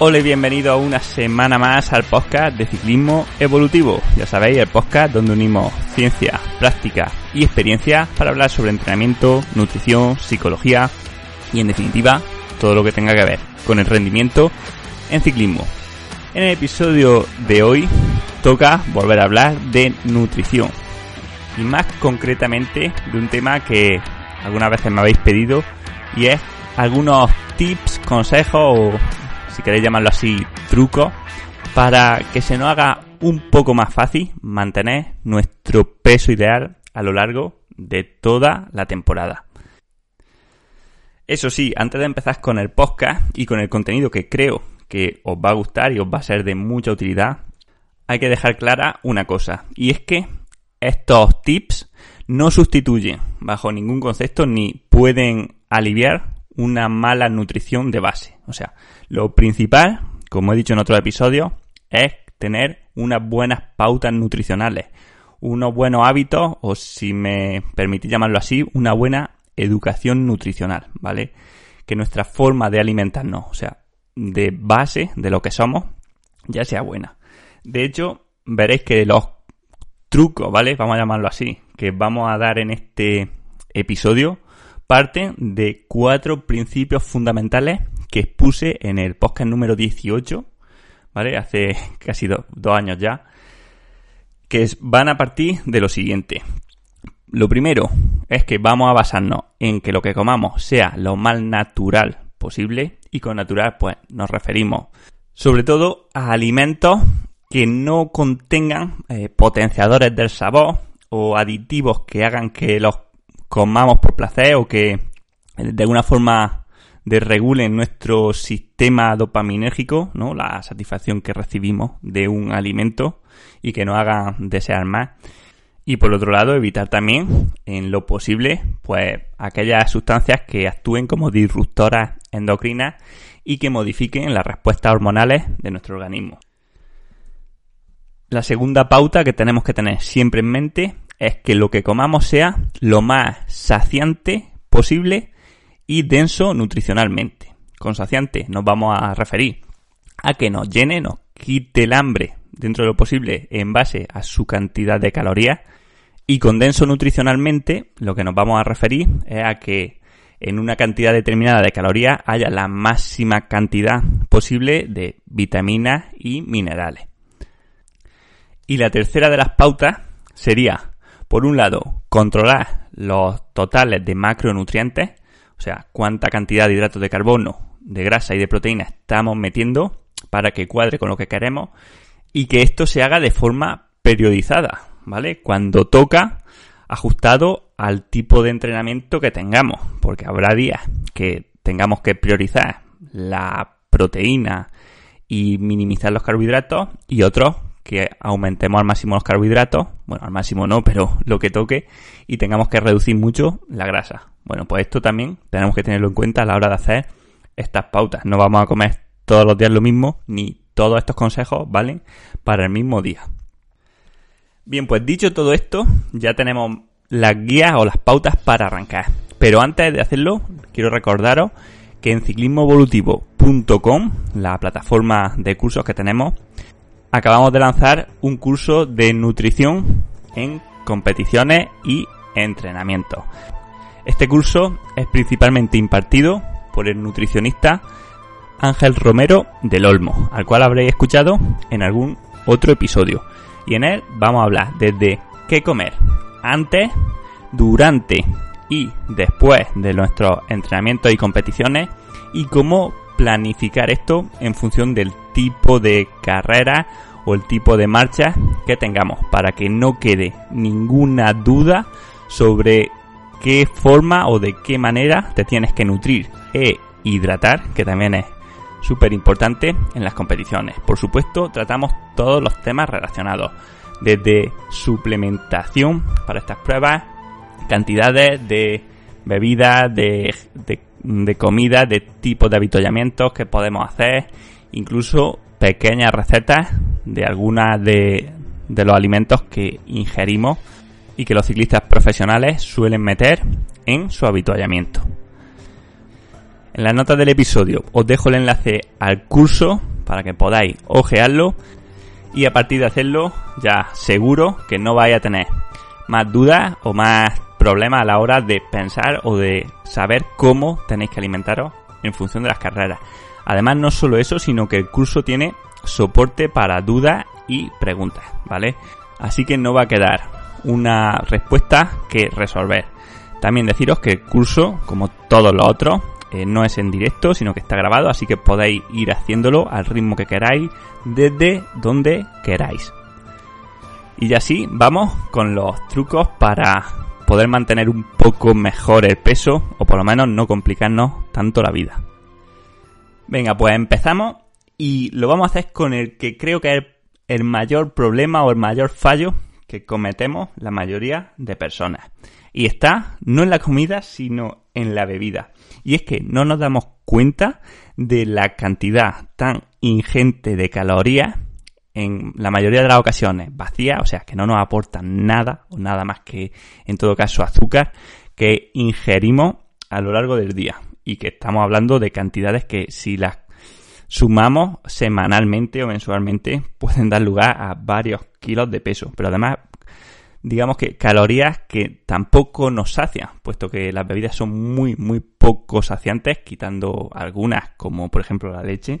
Hola y bienvenido a una semana más al podcast de ciclismo evolutivo. Ya sabéis, el podcast donde unimos ciencia, práctica y experiencia para hablar sobre entrenamiento, nutrición, psicología y en definitiva todo lo que tenga que ver con el rendimiento en ciclismo. En el episodio de hoy toca volver a hablar de nutrición y más concretamente de un tema que algunas veces me habéis pedido y es algunos tips, consejos o si queréis llamarlo así, trucos, para que se nos haga un poco más fácil mantener nuestro peso ideal a lo largo de toda la temporada. Eso sí, antes de empezar con el podcast y con el contenido que creo que os va a gustar y os va a ser de mucha utilidad, hay que dejar clara una cosa, y es que estos tips no sustituyen bajo ningún concepto ni pueden aliviar una mala nutrición de base. O sea, lo principal, como he dicho en otro episodio, es tener unas buenas pautas nutricionales, unos buenos hábitos o si me permitís llamarlo así, una buena educación nutricional, ¿vale? Que nuestra forma de alimentarnos, o sea, de base de lo que somos, ya sea buena. De hecho, veréis que los trucos, ¿vale? Vamos a llamarlo así, que vamos a dar en este episodio, parte de cuatro principios fundamentales que expuse en el podcast número 18, ¿vale? Hace casi dos años ya, que van a partir de lo siguiente. Lo primero es que vamos a basarnos en que lo que comamos sea lo más natural posible y con natural pues nos referimos sobre todo a alimentos que no contengan eh, potenciadores del sabor o aditivos que hagan que los comamos por placer o que eh, de alguna forma desregulen nuestro sistema dopaminérgico, ¿no? La satisfacción que recibimos de un alimento y que nos haga desear más. Y por otro lado, evitar también, en lo posible, pues aquellas sustancias que actúen como disruptoras endocrinas y que modifiquen las respuestas hormonales de nuestro organismo. La segunda pauta que tenemos que tener siempre en mente es que lo que comamos sea lo más saciante posible y denso nutricionalmente. Con saciante nos vamos a referir a que nos llene, nos quite el hambre dentro de lo posible en base a su cantidad de calorías. Y con denso nutricionalmente lo que nos vamos a referir es a que en una cantidad determinada de calorías haya la máxima cantidad posible de vitaminas y minerales. Y la tercera de las pautas sería por un lado, controlar los totales de macronutrientes, o sea, cuánta cantidad de hidratos de carbono, de grasa y de proteína estamos metiendo para que cuadre con lo que queremos y que esto se haga de forma periodizada, ¿vale? Cuando toca, ajustado al tipo de entrenamiento que tengamos, porque habrá días que tengamos que priorizar la proteína y minimizar los carbohidratos y otros que aumentemos al máximo los carbohidratos, bueno, al máximo no, pero lo que toque, y tengamos que reducir mucho la grasa. Bueno, pues esto también tenemos que tenerlo en cuenta a la hora de hacer estas pautas. No vamos a comer todos los días lo mismo, ni todos estos consejos valen para el mismo día. Bien, pues dicho todo esto, ya tenemos las guías o las pautas para arrancar. Pero antes de hacerlo, quiero recordaros que en ciclismoevolutivo.com, la plataforma de cursos que tenemos, acabamos de lanzar un curso de nutrición en competiciones y entrenamiento. Este curso es principalmente impartido por el nutricionista Ángel Romero del Olmo, al cual habréis escuchado en algún otro episodio. Y en él vamos a hablar desde qué comer antes, durante y después de nuestros entrenamientos y competiciones y cómo planificar esto en función del tipo de carrera o el tipo de marcha que tengamos para que no quede ninguna duda sobre qué forma o de qué manera te tienes que nutrir e hidratar, que también es súper importante en las competiciones. Por supuesto, tratamos todos los temas relacionados, desde suplementación para estas pruebas, cantidades de bebidas, de, de comida, de tipos de avituallamientos que podemos hacer, incluso pequeñas recetas de algunas de, de los alimentos que ingerimos y que los ciclistas profesionales suelen meter en su avituallamiento. En las notas del episodio os dejo el enlace al curso para que podáis ojearlo y a partir de hacerlo ya seguro que no vais a tener más dudas o más problemas a la hora de pensar o de saber cómo tenéis que alimentaros en función de las carreras. Además no solo eso, sino que el curso tiene soporte para dudas y preguntas, ¿vale? Así que no va a quedar una respuesta que resolver. También deciros que el curso, como todos los otros, eh, no es en directo, sino que está grabado, así que podéis ir haciéndolo al ritmo que queráis, desde donde queráis. Y así vamos con los trucos para poder mantener un poco mejor el peso, o por lo menos no complicarnos tanto la vida. Venga, pues empezamos y lo vamos a hacer con el que creo que es el mayor problema o el mayor fallo que cometemos la mayoría de personas. Y está no en la comida, sino en la bebida. Y es que no nos damos cuenta de la cantidad tan ingente de calorías en la mayoría de las ocasiones vacías, o sea, que no nos aportan nada o nada más que en todo caso azúcar que ingerimos a lo largo del día y que estamos hablando de cantidades que si las sumamos semanalmente o mensualmente pueden dar lugar a varios kilos de peso, pero además digamos que calorías que tampoco nos sacian, puesto que las bebidas son muy muy poco saciantes, quitando algunas como por ejemplo la leche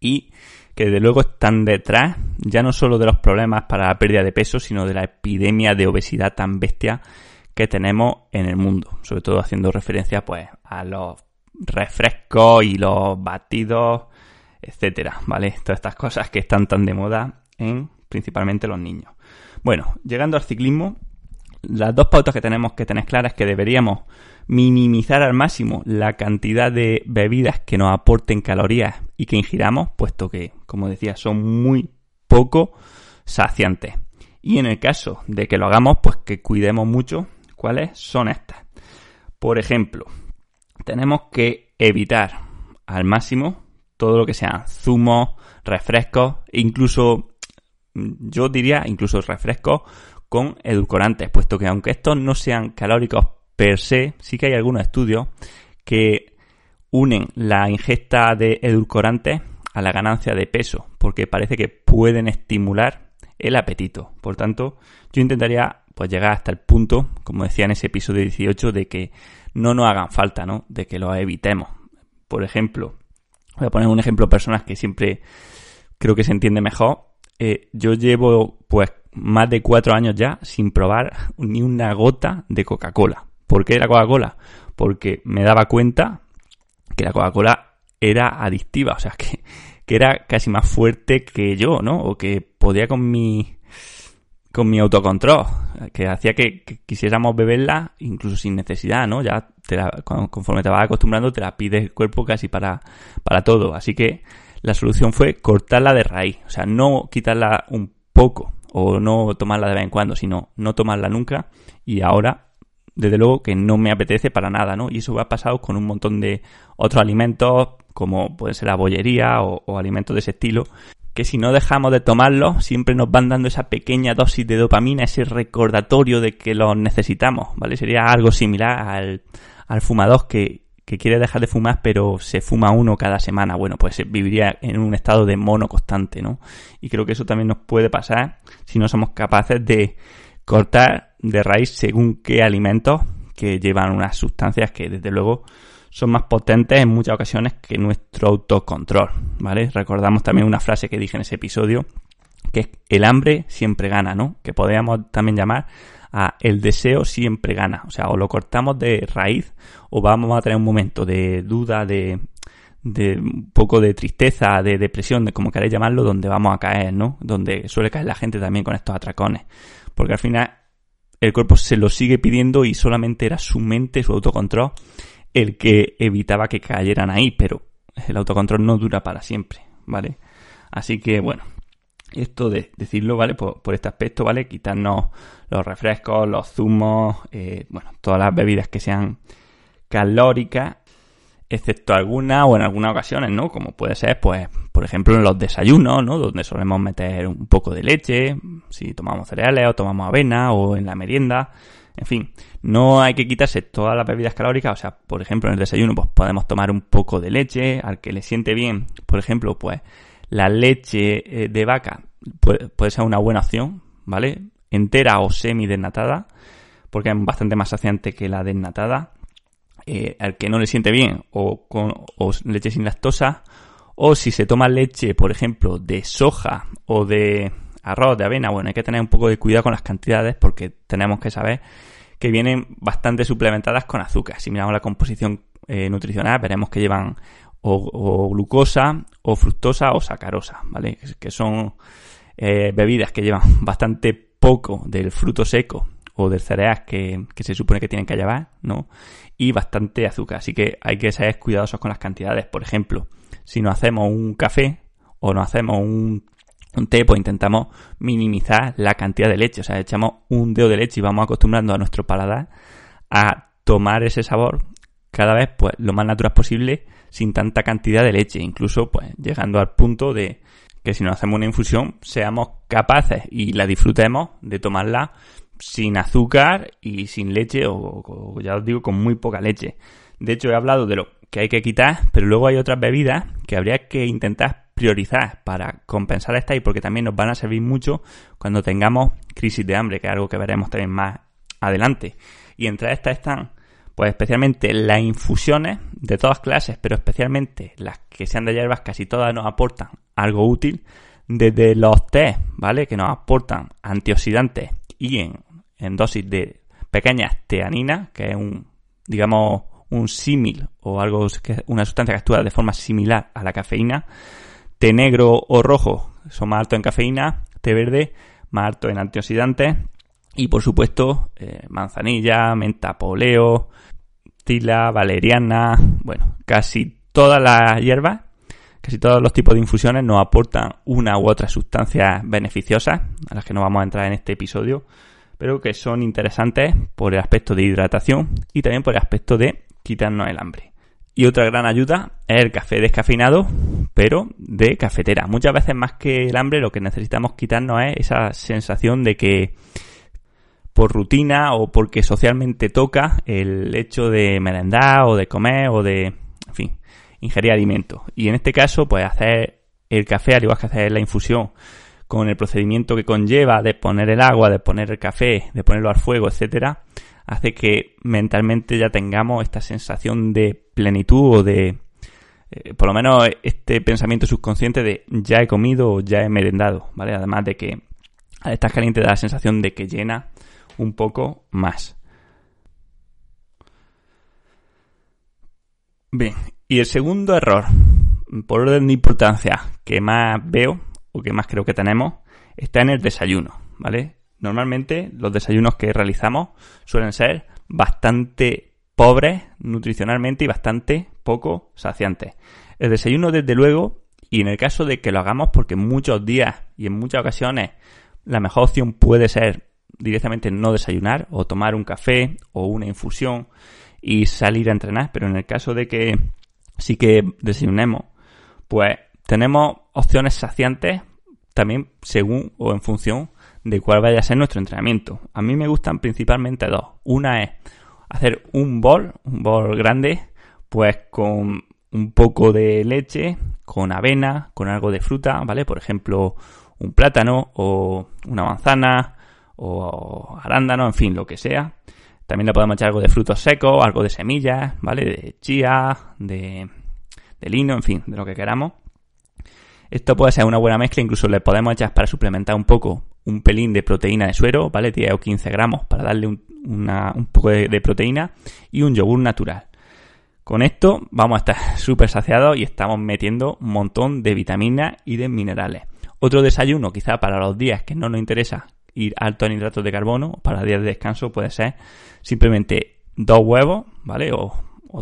y que desde luego están detrás ya no solo de los problemas para la pérdida de peso, sino de la epidemia de obesidad tan bestia que tenemos en el mundo, sobre todo haciendo referencia pues a los refrescos y los batidos, etcétera, ¿vale? Todas estas cosas que están tan de moda en principalmente los niños. Bueno, llegando al ciclismo, las dos pautas que tenemos que tener claras es que deberíamos minimizar al máximo la cantidad de bebidas que nos aporten calorías y que ingiramos, puesto que, como decía, son muy poco saciantes. Y en el caso de que lo hagamos, pues que cuidemos mucho cuáles son estas. Por ejemplo, tenemos que evitar al máximo todo lo que sean zumos, refrescos, incluso yo diría incluso refrescos con edulcorantes, puesto que aunque estos no sean calóricos per se, sí que hay algunos estudios que unen la ingesta de edulcorantes a la ganancia de peso, porque parece que pueden estimular el apetito. Por tanto, yo intentaría pues llegar hasta el punto, como decía en ese episodio 18, de que no nos hagan falta, ¿no? De que los evitemos. Por ejemplo, voy a poner un ejemplo de personas que siempre creo que se entiende mejor. Eh, yo llevo pues más de cuatro años ya sin probar ni una gota de Coca-Cola. ¿Por qué la Coca-Cola? Porque me daba cuenta que la Coca-Cola era adictiva, o sea, que, que, era casi más fuerte que yo, ¿no? O que podía con mi con mi autocontrol, que hacía que, quisiéramos beberla incluso sin necesidad, ¿no? Ya te la, conforme te vas acostumbrando te la pide el cuerpo casi para, para todo. Así que la solución fue cortarla de raíz, o sea, no quitarla un poco o no tomarla de vez en cuando, sino no tomarla nunca y ahora desde luego que no me apetece para nada, ¿no? Y eso ha pasado con un montón de otros alimentos, como puede ser la bollería o, o alimentos de ese estilo, que si no dejamos de tomarlos, siempre nos van dando esa pequeña dosis de dopamina, ese recordatorio de que los necesitamos, ¿vale? Sería algo similar al, al fumador que, que quiere dejar de fumar pero se fuma uno cada semana. Bueno, pues viviría en un estado de mono constante, ¿no? Y creo que eso también nos puede pasar si no somos capaces de cortar de raíz según qué alimentos que llevan unas sustancias que desde luego son más potentes en muchas ocasiones que nuestro autocontrol, ¿vale? Recordamos también una frase que dije en ese episodio, que es el hambre siempre gana, ¿no? Que podríamos también llamar a el deseo siempre gana. O sea, o lo cortamos de raíz o vamos a tener un momento de duda, de, un poco de tristeza, de depresión, de como queráis llamarlo, donde vamos a caer, ¿no? Donde suele caer la gente también con estos atracones. Porque al final el cuerpo se lo sigue pidiendo y solamente era su mente, su autocontrol, el que evitaba que cayeran ahí, pero el autocontrol no dura para siempre, ¿vale? Así que bueno, esto de decirlo, ¿vale? Por, este aspecto, ¿vale? Quitarnos los refrescos, los zumos, eh, bueno, todas las bebidas que sean calóricas, excepto algunas o en algunas ocasiones, ¿no? Como puede ser, pues, por ejemplo, en los desayunos, ¿no? Donde solemos meter un poco de leche, si tomamos cereales o tomamos avena o en la merienda, En fin, no hay que quitarse todas las bebidas calóricas, o sea, por ejemplo, en el desayuno pues podemos tomar un poco de leche, al que le siente bien, por ejemplo, pues la leche eh, de vaca puede, ser una buena opción, ¿vale? Entera o semi desnatada, porque es bastante más saciante que la desnatada. Eh, al que no le siente bien, o con o leche sin lactosa, o si se toma leche, por ejemplo, de soja o de arroz, de avena, bueno, hay que tener un poco de cuidado con las cantidades porque tenemos que saber que vienen bastante suplementadas con azúcar. Si miramos la composición eh, nutricional, veremos que llevan o, glucosa, o fructosa, o sacarosa, ¿vale? Que son eh, bebidas que llevan bastante poco del fruto seco o del cereal que, que, se supone que tienen que llevar, ¿no? Y bastante azúcar. Así que hay que ser cuidadosos con las cantidades. Por ejemplo, si nos hacemos un café o nos hacemos un un té, pues intentamos minimizar la cantidad de leche. O sea, echamos un dedo de leche y vamos acostumbrando a nuestro paladar a tomar ese sabor cada vez pues lo más natural posible sin tanta cantidad de leche. Incluso pues llegando al punto de que si nos hacemos una infusión seamos capaces y la disfrutemos de tomarla sin azúcar y sin leche o, o ya os digo con muy poca leche. De hecho he hablado de lo que hay que quitar, pero luego hay otras bebidas que habría que intentar priorizar para compensar esta y porque también nos van a servir mucho cuando tengamos crisis de hambre, que es algo que veremos también más adelante. Y entre estas están, pues especialmente las infusiones de todas clases, pero especialmente las que sean de hierbas, casi todas nos aportan algo útil, desde los té, ¿vale? Que nos aportan antioxidantes y en, dosis de pequeñas teaninas, que es un, digamos, un símil o algo que una sustancia que actúa de forma similar a la cafeína, té negro o rojo son más altos en cafeína, té verde más alto en antioxidantes y por supuesto eh, manzanilla, menta poleo, tila, valeriana, bueno, casi todas las hierbas, casi todos los tipos de infusiones nos aportan una u otra sustancia beneficiosa, a las que no vamos a entrar en este episodio, pero que son interesantes por el aspecto de hidratación y también por el aspecto de quitarnos el hambre. Y otra gran ayuda es el café descafeinado, pero de cafetera. Muchas veces más que el hambre lo que necesitamos quitarnos es esa sensación de que por rutina o porque socialmente toca el hecho de merendar o de comer o de, en fin, ingerir alimentos. Y en este caso, pues hacer el café, al igual que hacer la infusión, con el procedimiento que conlleva de poner el agua, de poner el café, de ponerlo al fuego, etcétera, hace que mentalmente ya tengamos esta sensación de plenitud o de, eh, por lo menos este pensamiento subconsciente de ya he comido o ya he merendado, ¿vale? Además de que al estar caliente da la sensación de que llena un poco más. Bien, y el segundo error, por orden de importancia, que más veo o que más creo que tenemos, está en el desayuno, ¿vale? Normalmente los desayunos que realizamos suelen ser bastante pobres nutricionalmente y bastante poco saciantes. El desayuno, desde luego, y en el caso de que lo hagamos porque muchos días y en muchas ocasiones la mejor opción puede ser directamente no desayunar o tomar un café o una infusión y salir a entrenar, pero en el caso de que sí que desayunemos, pues tenemos opciones saciantes también según o en función de cuál vaya a ser nuestro entrenamiento. A mí me gustan principalmente dos. Una es hacer un bol, un bol grande, pues con un poco de leche, con avena, con algo de fruta, ¿vale? Por ejemplo, un plátano o una manzana o arándano, en fin, lo que sea. También le podemos echar algo de frutos secos, algo de semillas, ¿vale? De chía, de, lino, en fin, de lo que queramos. Esto puede ser una buena mezcla, incluso le podemos echar para suplementar un poco un pelín de proteína de suero, ¿vale? 10 o 15 gramos para darle un, poco de, proteína y un yogur natural. Con esto vamos a estar súper saciados y estamos metiendo un montón de vitaminas y de minerales. Otro desayuno, quizá para los días que no nos interesa ir alto en hidratos de carbono, para días de descanso puede ser simplemente dos huevos, ¿vale? O,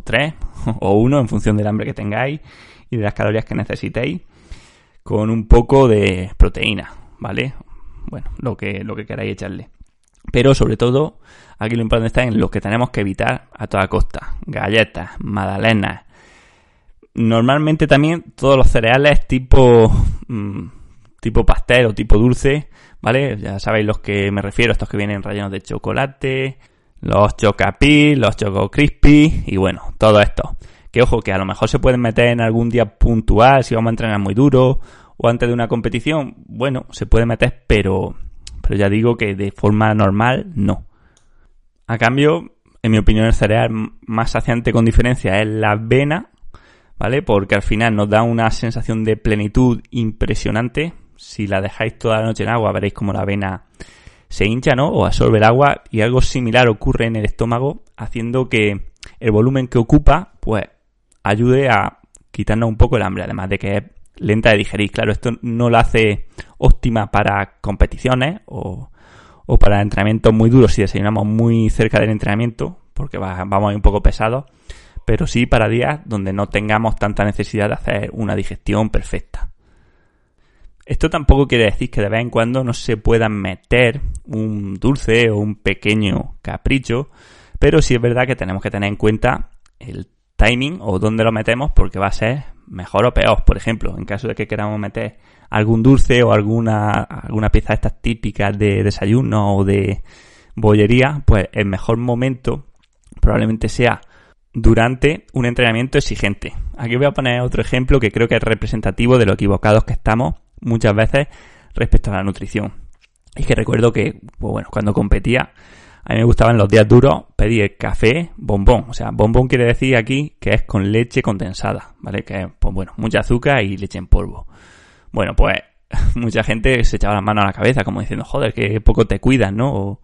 tres, o uno en función del hambre que tengáis y de las calorías que necesitéis, con un poco de proteína, ¿vale? bueno, lo que, lo que queráis echarle. Pero sobre todo, aquí lo importante está en lo que tenemos que evitar a toda costa. Galletas, magdalenas. Normalmente también todos los cereales tipo, mm, tipo pastel o tipo dulce, ¿vale? Ya sabéis los que me refiero, estos que vienen rellenos de chocolate, los Chocapi, los Choco Crispy y bueno, todo esto. Que ojo, que a lo mejor se pueden meter en algún día puntual si vamos a entrenar muy duro o antes de una competición. Bueno, se puede meter, pero, pero ya digo que de forma normal no. A cambio, en mi opinión, el cereal más saciante con diferencia es la avena, ¿vale? Porque al final nos da una sensación de plenitud impresionante. Si la dejáis toda la noche en agua, veréis como la avena se hincha, ¿no? O absorbe el agua y algo similar ocurre en el estómago, haciendo que el volumen que ocupa, pues, ayude a quitarnos un poco el hambre, además de que es lenta de digerir. Claro, esto no la hace óptima para competiciones o, para entrenamientos muy duros si desayunamos muy cerca del entrenamiento, porque vamos a ir un poco pesados, pero sí para días donde no tengamos tanta necesidad de hacer una digestión perfecta. Esto tampoco quiere decir que de vez en cuando no se puedan meter un dulce o un pequeño capricho, pero sí es verdad que tenemos que tener en cuenta el timing o dónde lo metemos porque va a ser mejor o peor. Por ejemplo, en caso de que queramos meter algún dulce o alguna, alguna pieza de estas típicas de desayuno o de bollería, pues el mejor momento probablemente sea durante un entrenamiento exigente. Aquí voy a poner otro ejemplo que creo que es representativo de lo equivocados que estamos muchas veces respecto a la nutrición. Y que recuerdo que, pues bueno, cuando competía, a mí me gustaban los días duros pedir café bombón. O sea, bombón quiere decir aquí que es con leche condensada, ¿vale? Que es, pues bueno, mucha azúcar y leche en polvo. Bueno, pues mucha gente se echaba las manos a la cabeza como diciendo, joder, que poco te cuidas, ¿no? O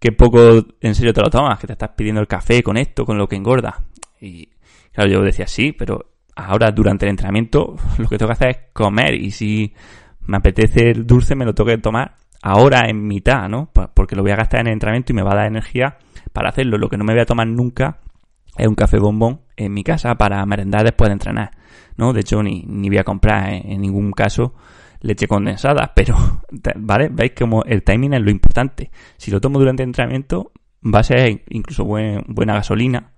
que poco en serio te lo tomas, que te estás pidiendo el café con esto, con lo que engorda. Y claro, yo decía, sí, pero ahora durante el entrenamiento lo que tengo que hacer es comer y si me apetece el dulce me lo tengo que tomar ahora en mitad, ¿no? Porque lo voy a gastar en el entrenamiento y me va a dar energía para hacerlo. Lo que no me voy a tomar nunca es un café bombón en mi casa para merendar después de entrenar, ¿no? De hecho, ni, ni voy a comprar en, ningún caso leche condensada, pero, ¿vale? Veis como el timing es lo importante. Si lo tomo durante el entrenamiento, va a ser incluso buena gasolina.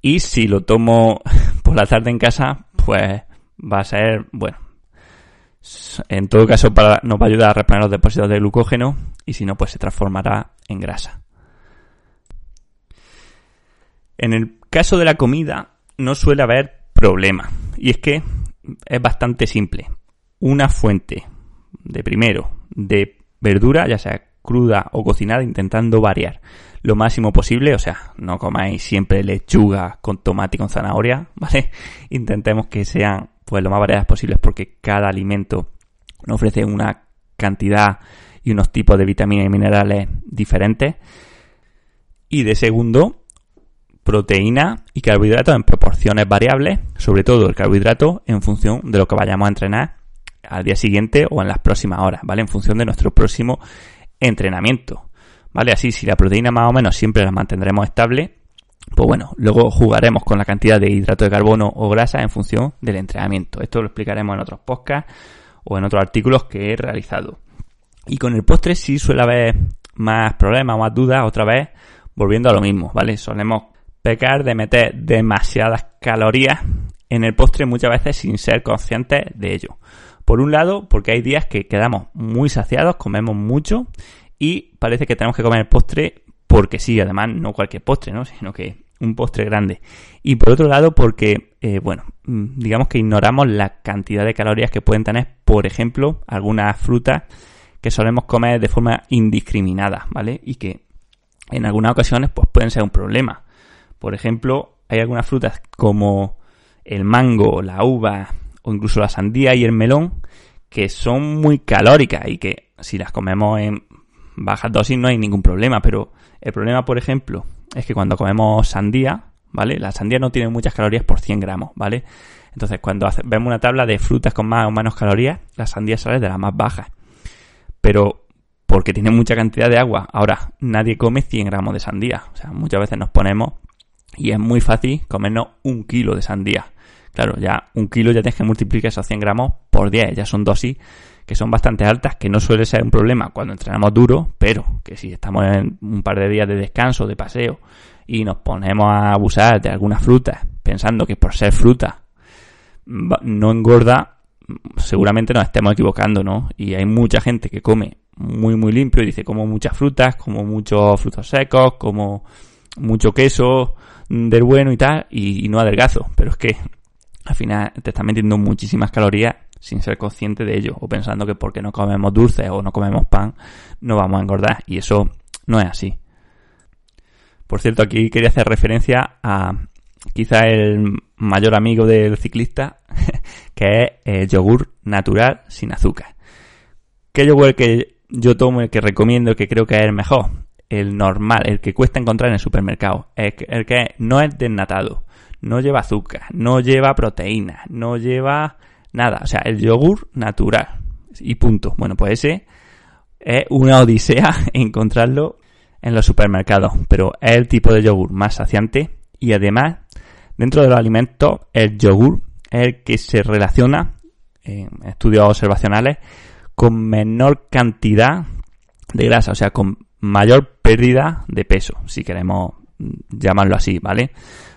Y si lo tomo por la tarde en casa, pues va a ser, bueno, en todo caso nos va a ayudar a reponer los depósitos de glucógeno y si no, pues se transformará en grasa. En el caso de la comida no suele haber problema y es que es bastante simple. Una fuente de primero de verdura, ya sea cruda o cocinada, intentando variar lo máximo posible, o sea, no comáis siempre lechuga con tomate y con zanahoria, ¿vale? Intentemos que sean pues lo más variadas posibles porque cada alimento nos ofrece una cantidad y unos tipos de vitaminas y minerales diferentes. Y de segundo, proteína y carbohidratos en proporciones variables, sobre todo el carbohidrato en función de lo que vayamos a entrenar al día siguiente o en las próximas horas, ¿vale? En función de nuestro próximo entrenamiento. ¿vale? Así, si la proteína más o menos siempre la mantendremos estable, pues bueno, luego jugaremos con la cantidad de hidrato de carbono o grasa en función del entrenamiento. Esto lo explicaremos en otros podcasts o en otros artículos que he realizado. Y con el postre sí suele haber más problemas, más dudas, otra vez volviendo a lo mismo, ¿vale? Solemos pecar de meter demasiadas calorías en el postre muchas veces sin ser conscientes de ello. Por un lado, porque hay días que quedamos muy saciados, comemos mucho y parece que tenemos que comer el postre porque sí, además no cualquier postre, ¿no? Sino que un postre grande. Y por otro lado, porque, eh, bueno, mm, digamos que ignoramos la cantidad de calorías que pueden tener, por ejemplo, algunas frutas que solemos comer de forma indiscriminada, ¿vale? Y que en algunas ocasiones pues pueden ser un problema. Por ejemplo, hay algunas frutas como el mango, la uva o incluso la sandía y el melón que son muy calóricas y que si las comemos en bajas dosis no hay ningún problema, pero el problema, por ejemplo, es que cuando comemos sandía, ¿vale? La sandía no tiene muchas calorías por 100 gramos, ¿vale? Entonces, cuando vemos una tabla de frutas con más o menos calorías, la sandía sale de las más bajas. Pero porque tiene mucha cantidad de agua. Ahora, nadie come 100 gramos de sandía. O sea, muchas veces nos ponemos y es muy fácil comernos un kilo de sandía. Claro, ya un kilo ya tienes que multiplicar esos 100 gramos por 10. Ya son dosis que son bastante altas, que no suele ser un problema cuando entrenamos duro, pero que si estamos en un par de días de descanso, de paseo, y nos ponemos a abusar de algunas frutas, pensando que por ser fruta no engorda, seguramente nos estemos equivocando, ¿no? Y hay mucha gente que come muy muy limpio y dice como muchas frutas, como muchos frutos secos, como mucho queso del bueno y tal, y, no adelgazo. Pero es que al final te estás metiendo muchísimas calorías sin ser consciente de ello, o pensando que porque no comemos dulces o no comemos pan, no vamos a engordar. Y eso no es así. Por cierto, aquí quería hacer referencia a quizá el mayor amigo del ciclista, que es el yogur natural sin azúcar. ¿Qué yogur que yo tomo, el que recomiendo, el que creo que es el mejor? El normal, el que cuesta encontrar en el supermercado. El que, el que no es desnatado, no lleva azúcar, no lleva proteína, no lleva nada. O sea, el yogur natural. Y punto. Bueno, pues ese es una odisea encontrarlo en los supermercados. Pero es el tipo de yogur más saciante y además, dentro de los alimentos, el yogur es el que se relaciona, en estudios observacionales, con menor cantidad de grasa, o sea, con mayor pérdida de peso, si queremos llamarlo así, ¿vale?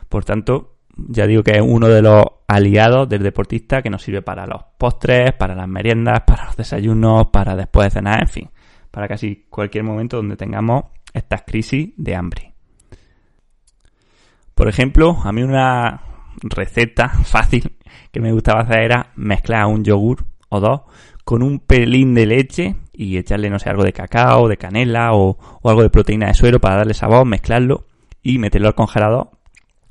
Por tanto, ya digo que es uno de los aliados del deportista que nos sirve para los postres, para las meriendas, para los desayunos, para después de cenar, en fin, para casi cualquier momento donde tengamos estas crisis de hambre. Por ejemplo, a mí una receta fácil que me gustaba hacer era mezclar un yogur o dos con un pelín de leche y echarle, no sé, algo de cacao, de canela o, o algo de proteína de suero para darle sabor, mezclarlo y meterlo al congelador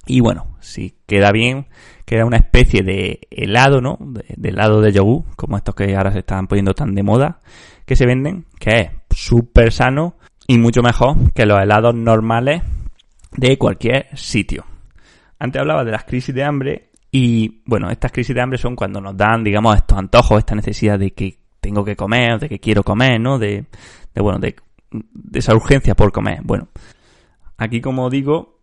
y bueno, si queda bien, queda una especie de helado, ¿no? De, helado de yogur, como estos que ahora se están poniendo tan de moda, que se venden, que es súper sano y mucho mejor que los helados normales de cualquier sitio. Antes hablaba de las crisis de hambre y bueno, estas crisis de hambre son cuando nos dan, digamos, estos antojos, esta necesidad de que tengo que comer, de que quiero comer, ¿no? De, de bueno, de, de esa urgencia por comer. Bueno, aquí como digo,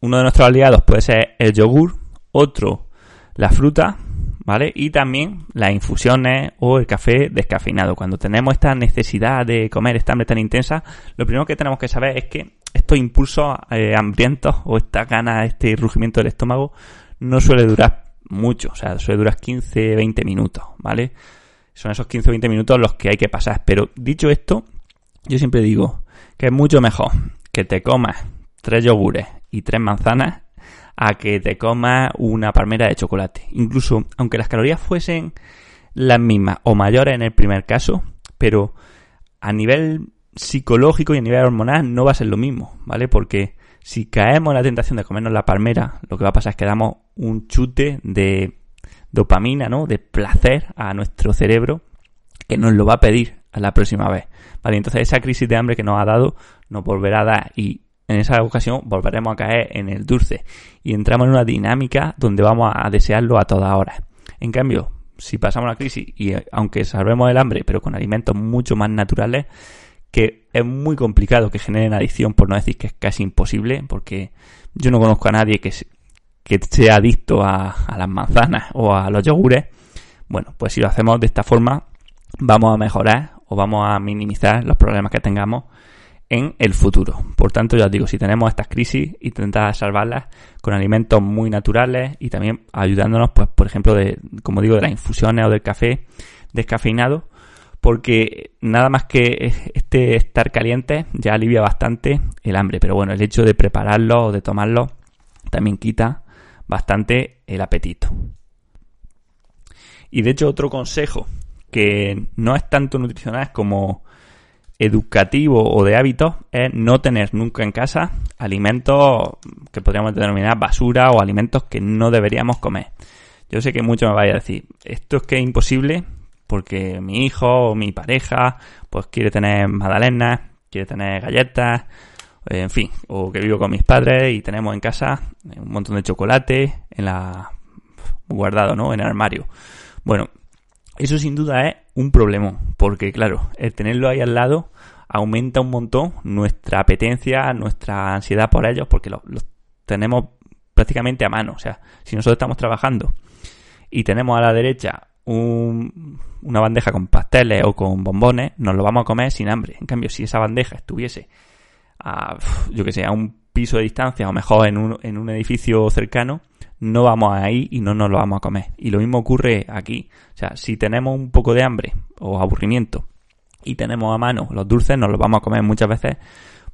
uno de nuestros aliados puede ser el yogur, otro la fruta, ¿vale? Y también las infusiones o el café descafeinado. Cuando tenemos esta necesidad de comer, esta hambre tan intensa, lo primero que tenemos que saber es que estos impulsos eh, hambrientos o esta gana, este rugimiento del estómago, no suele durar mucho, o sea, suele durar 15, 20 minutos, ¿vale? Son esos 15 o 20 minutos los que hay que pasar. Pero dicho esto, yo siempre digo que es mucho mejor que te comas tres yogures y tres manzanas a que te comas una palmera de chocolate. Incluso, aunque las calorías fuesen las mismas o mayores en el primer caso, pero a nivel psicológico y a nivel hormonal no va a ser lo mismo, ¿vale? Porque si caemos en la tentación de comernos la palmera, lo que va a pasar es que damos un chute de dopamina, ¿no? De placer a nuestro cerebro que nos lo va a pedir a la próxima vez, ¿vale? Entonces esa crisis de hambre que nos ha dado nos volverá a dar y en esa ocasión volveremos a caer en el dulce y entramos en una dinámica donde vamos a desearlo a toda hora. En cambio, si pasamos la crisis y eh, aunque salvemos el hambre, pero con alimentos mucho más naturales, que es muy complicado que generen adicción, por no decir que es casi imposible, porque yo no conozco a nadie que, sea adicto a las manzanas o a los yogures. Bueno, pues si lo hacemos de esta forma, vamos a mejorar o vamos a minimizar los problemas que tengamos en el futuro. Por tanto, ya os digo, si tenemos estas crisis, intentad salvarlas con alimentos muy naturales y también ayudándonos, pues, por ejemplo, de, como digo, de las infusiones o del café descafeinado, porque nada más que este estar caliente ya alivia bastante el hambre, pero bueno, el hecho de prepararlo o de tomarlo también quita bastante el apetito. Y de hecho, otro consejo que no es tanto nutricional como educativo o de hábitos es no tener nunca en casa alimentos que podríamos denominar basura o alimentos que no deberíamos comer. Yo sé que muchos me vaya a decir, esto es que es imposible porque mi hijo o mi pareja pues quiere tener magdalenas, quiere tener galletas, en fin, o que vivo con mis padres y tenemos en casa un montón de chocolate en la guardado, ¿no? En el armario. Bueno, eso sin duda es un problema, porque claro, el tenerlo ahí al lado aumenta un montón nuestra apetencia, nuestra ansiedad por ellos, porque los, tenemos prácticamente a mano. O sea, si nosotros estamos trabajando y tenemos a la derecha una bandeja con pasteles o con bombones, nos lo vamos a comer sin hambre. En cambio, si esa bandeja estuviese a, yo que sé, a un piso de distancia o mejor en un, en un edificio cercano, no vamos a ir y no nos lo vamos a comer. Y lo mismo ocurre aquí. O sea, si tenemos un poco de hambre o aburrimiento y tenemos a mano los dulces, nos los vamos a comer muchas veces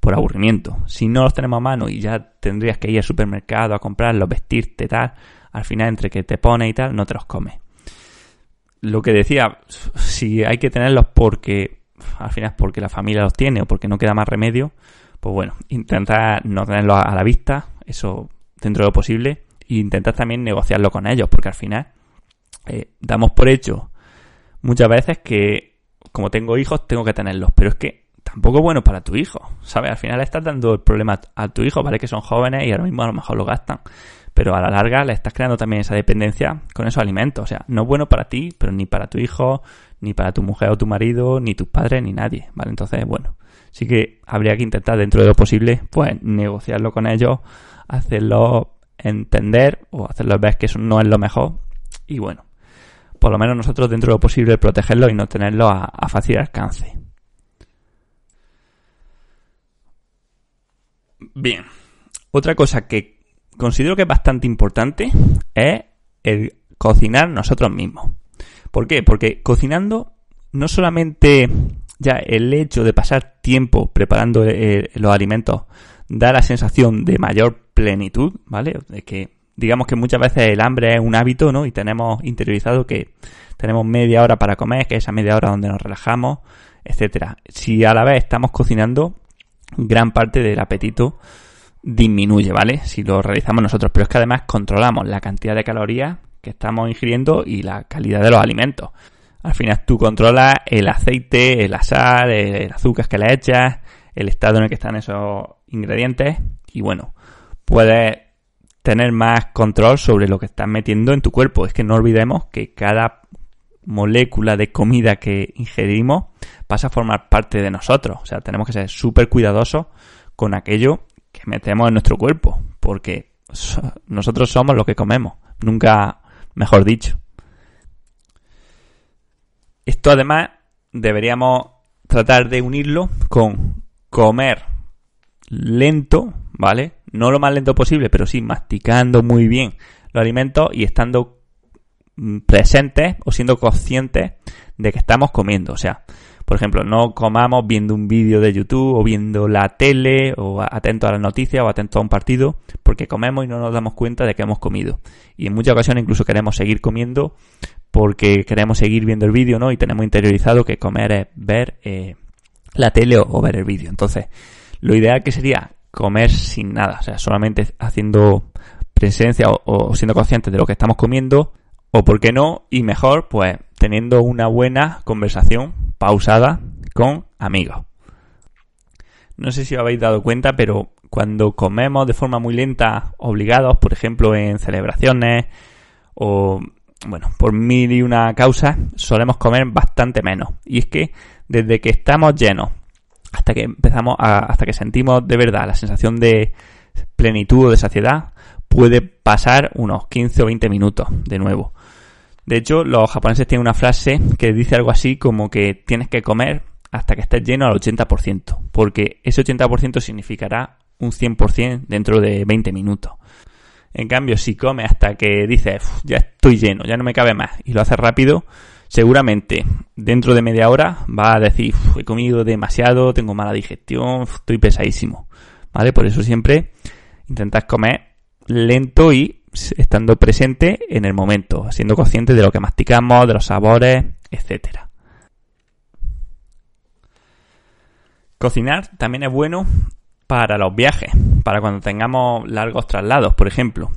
por aburrimiento. Si no los tenemos a mano y ya tendrías que ir al supermercado a comprarlos, vestirte, tal, al final entre que te pones y tal, no te los comes. Lo que decía, si hay que tenerlos porque al final es porque la familia los tiene o porque no queda más remedio, pues bueno, intenta no tenerlos a la vista, eso dentro de lo posible, intentad también negociarlo con ellos, porque al final eh, damos por hecho muchas veces que como tengo hijos tengo que tenerlos, pero es que tampoco es bueno para tu hijo, ¿sabes? Al final le estás dando el problema a tu hijo, vale que son jóvenes y ahora mismo a lo mejor lo gastan, pero a la larga le estás creando también esa dependencia con esos alimentos, o sea, no es bueno para ti, pero ni para tu hijo, ni para tu mujer o tu marido, ni tus padres, ni nadie, ¿vale? Entonces, bueno, sí que habría que intentar dentro de lo posible, pues, negociarlo con ellos, hacerlo entender o hacerlos ver que eso no es lo mejor y bueno, por lo menos nosotros dentro de lo posible protegerlo y no tenerlo a, fácil alcance. Bien, otra cosa que considero que es bastante importante es el cocinar nosotros mismos. ¿Por qué? Porque cocinando no solamente ya el hecho de pasar tiempo preparando eh, los alimentos da la sensación de mayor plenitud, ¿vale? De que digamos que muchas veces el hambre es un hábito, ¿no? Y tenemos interiorizado que tenemos media hora para comer, que es esa media hora donde nos relajamos, etcétera. Si a la vez estamos cocinando, gran parte del apetito disminuye, ¿vale? Si lo realizamos nosotros, pero es que además controlamos la cantidad de calorías que estamos ingiriendo y la calidad de los alimentos. Al final tú controlas el aceite, el sal, el azúcar que le echas, el estado en el que están esos ingredientes y bueno, puedes tener más control sobre lo que estás metiendo en tu cuerpo. Es que no olvidemos que cada molécula de comida que ingerimos pasa a formar parte de nosotros. O sea, tenemos que ser súper cuidadosos con aquello que metemos en nuestro cuerpo, porque nosotros somos lo que comemos, nunca mejor dicho. Esto además deberíamos tratar de unirlo con comer lento, ¿vale? no lo más lento posible, pero sí masticando muy bien los alimentos y estando mm, presentes o siendo conscientes de que estamos comiendo. O sea, por ejemplo, no comamos viendo un vídeo de YouTube o viendo la tele o atento a las noticias o atento a un partido, porque comemos y no nos damos cuenta de que hemos comido. Y en muchas ocasiones incluso queremos seguir comiendo porque queremos seguir viendo el vídeo, ¿no? Y tenemos interiorizado que comer es ver eh, la tele o ver el vídeo. Entonces, lo ideal que sería comer sin nada, o sea, solamente haciendo presencia o, siendo conscientes de lo que estamos comiendo, o por qué no, y mejor, pues teniendo una buena conversación pausada con amigos. No sé si os habéis dado cuenta, pero cuando comemos de forma muy lenta, obligados, por ejemplo, en celebraciones o, bueno, por mil y una causa, solemos comer bastante menos. Y es que desde que estamos llenos hasta que empezamos a, hasta que sentimos de verdad la sensación de plenitud o de saciedad, puede pasar unos 15 o 20 minutos de nuevo. De hecho, los japoneses tienen una frase que dice algo así como que tienes que comer hasta que estés lleno al 80%, porque ese 80% significará un 100% dentro de 20 minutos. En cambio, si comes hasta que dices, ya estoy lleno, ya no me cabe más, y lo haces rápido, seguramente dentro de media hora va a decir, he comido demasiado, tengo mala digestión, estoy pesadísimo. ¿Vale? Por eso siempre intentad comer lento y estando presente en el momento, siendo consciente de lo que masticamos, de los sabores, etcétera. Cocinar también es bueno para los viajes, para cuando tengamos largos traslados, por ejemplo.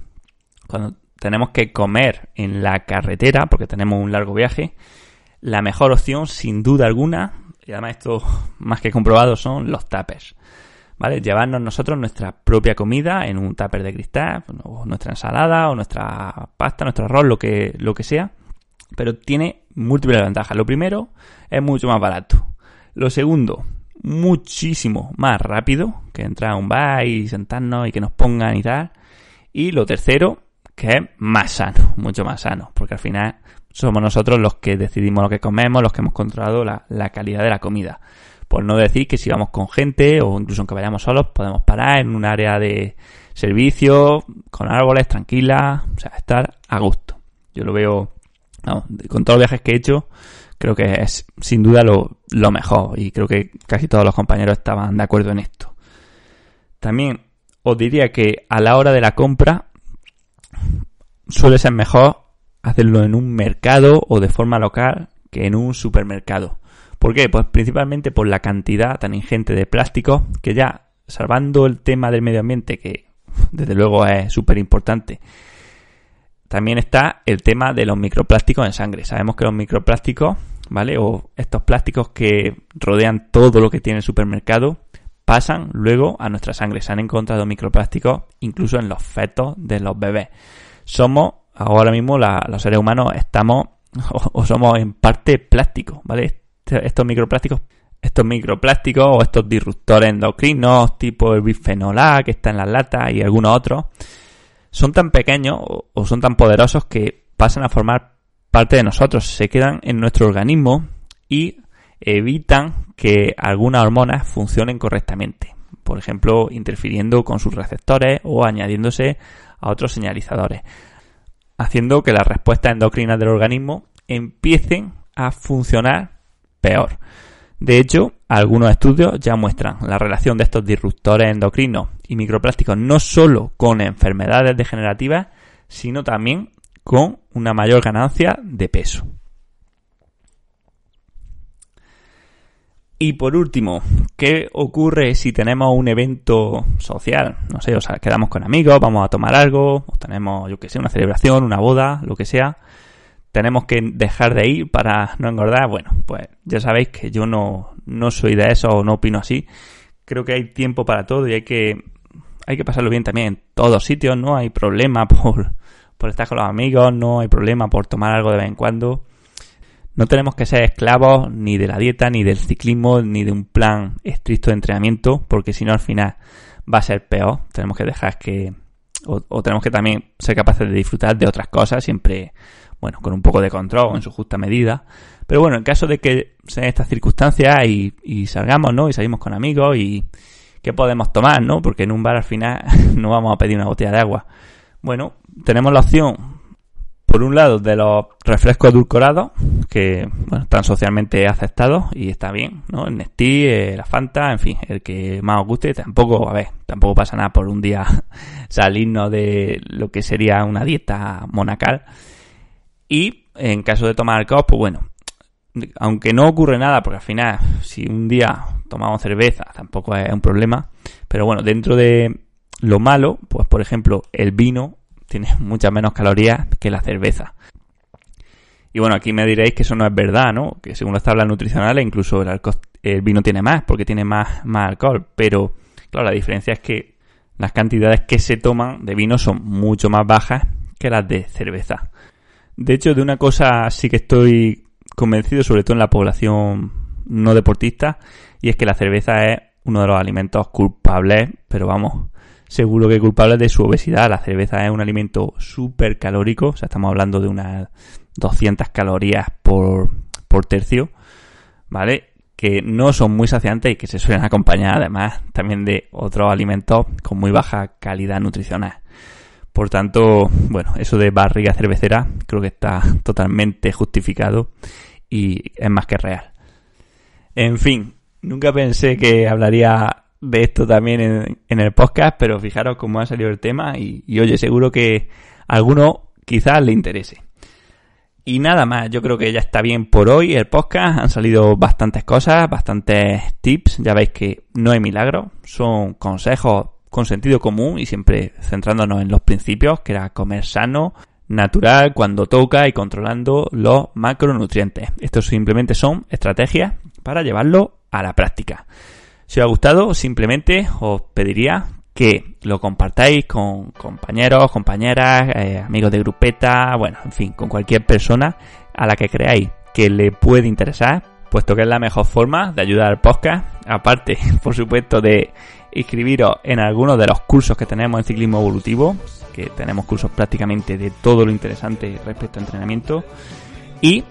Cuando tenemos que comer en la carretera, porque tenemos un largo viaje, la mejor opción, sin duda alguna, y además esto más que comprobado, son los tapers. ¿Vale? Llevarnos nosotros nuestra propia comida en un tupper de cristal, o nuestra ensalada, o nuestra pasta, nuestro arroz, lo que, lo que sea. Pero tiene múltiples ventajas. Lo primero, es mucho más barato. Lo segundo, muchísimo más rápido que entrar a un bar y sentarnos y que nos pongan y tal. Y lo tercero, que es más sano, mucho más sano, porque al final somos nosotros los que decidimos lo que comemos, los que hemos controlado la, calidad de la comida. Por no decir que si vamos con gente o incluso aunque vayamos solos, podemos parar en un área de servicio, con árboles, tranquila, o sea, estar a gusto. Yo lo veo, con todos los viajes que he hecho, creo que es sin duda lo, lo mejor y creo que casi todos los compañeros estaban de acuerdo en esto. También os diría que a la hora de la compra suele ser mejor hacerlo en un mercado o de forma local que en un supermercado. ¿Por qué? Pues principalmente por la cantidad tan ingente de plástico que ya, salvando el tema del medio ambiente, que desde luego es súper importante, también está el tema de los microplásticos en sangre. Sabemos que los microplásticos, ¿vale? O estos plásticos que rodean todo lo que tiene el supermercado, pasan luego a nuestra sangre. Se han encontrado microplásticos incluso en los fetos de los bebés. Somos, ahora mismo, los seres humanos estamos o, somos en parte plásticos, ¿vale? Este, estos microplásticos, estos microplásticos o estos disruptores endocrinos tipo el bifenol A que está en las latas y algunos otros, son tan pequeños o son tan poderosos que pasan a formar parte de nosotros, se quedan en nuestro organismo y evitan que algunas hormonas funcionen correctamente. Por ejemplo, interfiriendo con sus receptores o añadiéndose a otros señalizadores. Haciendo que las respuestas endocrinas del organismo empiecen a funcionar peor. De hecho, algunos estudios ya muestran la relación de estos disruptores endocrinos y microplásticos no solo con enfermedades degenerativas, sino también con una mayor ganancia de peso. Y por último, ¿qué ocurre si tenemos un evento social? No sé, o sea, quedamos con amigos, vamos a tomar algo, o tenemos, yo que sé, una celebración, una boda, lo que sea. Tenemos que dejar de ir para no engordar. Bueno, pues ya sabéis que yo no, no soy de eso o no opino así. Creo que hay tiempo para todo y hay que, hay que pasarlo bien también en todos sitios. No hay problema por, por estar con los amigos, no hay problema por tomar algo de vez en cuando no tenemos que ser esclavos ni de la dieta, ni del ciclismo, ni de un plan estricto de entrenamiento, porque si no al final va a ser peor. Tenemos que dejar que, o, tenemos que también ser capaces de disfrutar de otras cosas, siempre, bueno, con un poco de control, en su justa medida. Pero bueno, en caso de que sean estas circunstancias y, y salgamos, ¿no? Y salimos con amigos y ¿qué podemos tomar, no? Porque en un bar al final no vamos a pedir una botella de agua. Bueno, tenemos la opción por un lado, de los refrescos edulcorados, que bueno, están socialmente aceptados y está bien, ¿no? El Nestí, eh, la Fanta, en fin, el que más os guste, tampoco, a ver, tampoco pasa nada por un día salirnos de lo que sería una dieta monacal. Y en caso de tomar alcohol, pues bueno, aunque no ocurre nada, porque al final, si un día tomamos cerveza, tampoco es un problema, pero bueno, dentro de lo malo, pues por ejemplo, el vino tiene muchas menos calorías que la cerveza. Y bueno, aquí me diréis que eso no es verdad, ¿no? Que según las tablas nutricionales, incluso el, el vino tiene más, porque tiene más, más alcohol. Pero, claro, la diferencia es que las cantidades que se toman de vino son mucho más bajas que las de cerveza. De hecho, de una cosa sí que estoy convencido, sobre todo en la población no deportista, y es que la cerveza es uno de los alimentos culpables, pero vamos, seguro que culpable de su obesidad. La cerveza es un alimento súper calórico, o sea, estamos hablando de unas 200 calorías por, por tercio, ¿vale? Que no son muy saciantes y que se suelen acompañar además también de otros alimentos con muy baja calidad nutricional. Por tanto, bueno, eso de barriga cervecera creo que está totalmente justificado y es más que real. En fin, nunca pensé que hablaría de esto también en, el podcast, pero fijaros cómo ha salido el tema y, oye, seguro que a alguno quizás le interese. Y nada más, yo creo que ya está bien por hoy el podcast. Han salido bastantes cosas, bastantes tips. Ya veis que no hay milagro, son consejos con sentido común y siempre centrándonos en los principios, que era comer sano, natural, cuando toca y controlando los macronutrientes. Estos simplemente son estrategias para llevarlo a la práctica. Si os ha gustado, simplemente os pediría que lo compartáis con compañeros, compañeras, eh, amigos de grupeta, bueno, en fin, con cualquier persona a la que creáis que le puede interesar, puesto que es la mejor forma de ayudar al podcast, aparte, por supuesto, de inscribiros en algunos de los cursos que tenemos en ciclismo evolutivo, que tenemos cursos prácticamente de todo lo interesante respecto a entrenamiento, y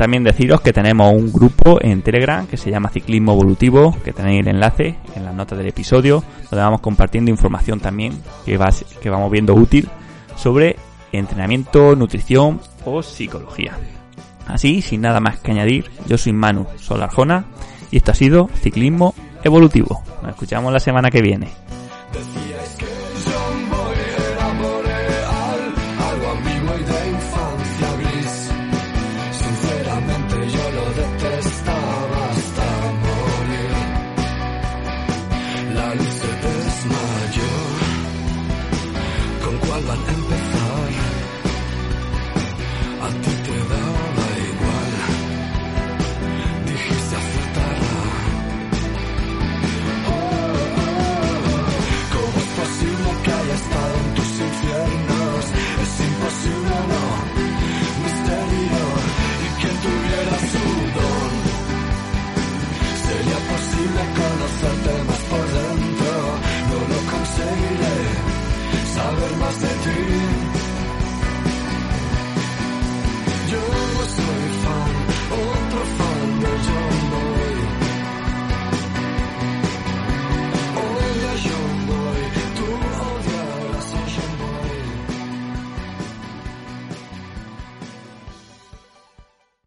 también deciros que tenemos un grupo en Telegram que se llama Ciclismo Evolutivo, que tenéis el enlace en las notas del episodio, donde vamos compartiendo información también que, que vamos viendo útil sobre entrenamiento, nutrición o psicología. Así, sin nada más que añadir, yo soy Manu Solarjona y esto ha sido Ciclismo Evolutivo. Nos escuchamos la semana que viene.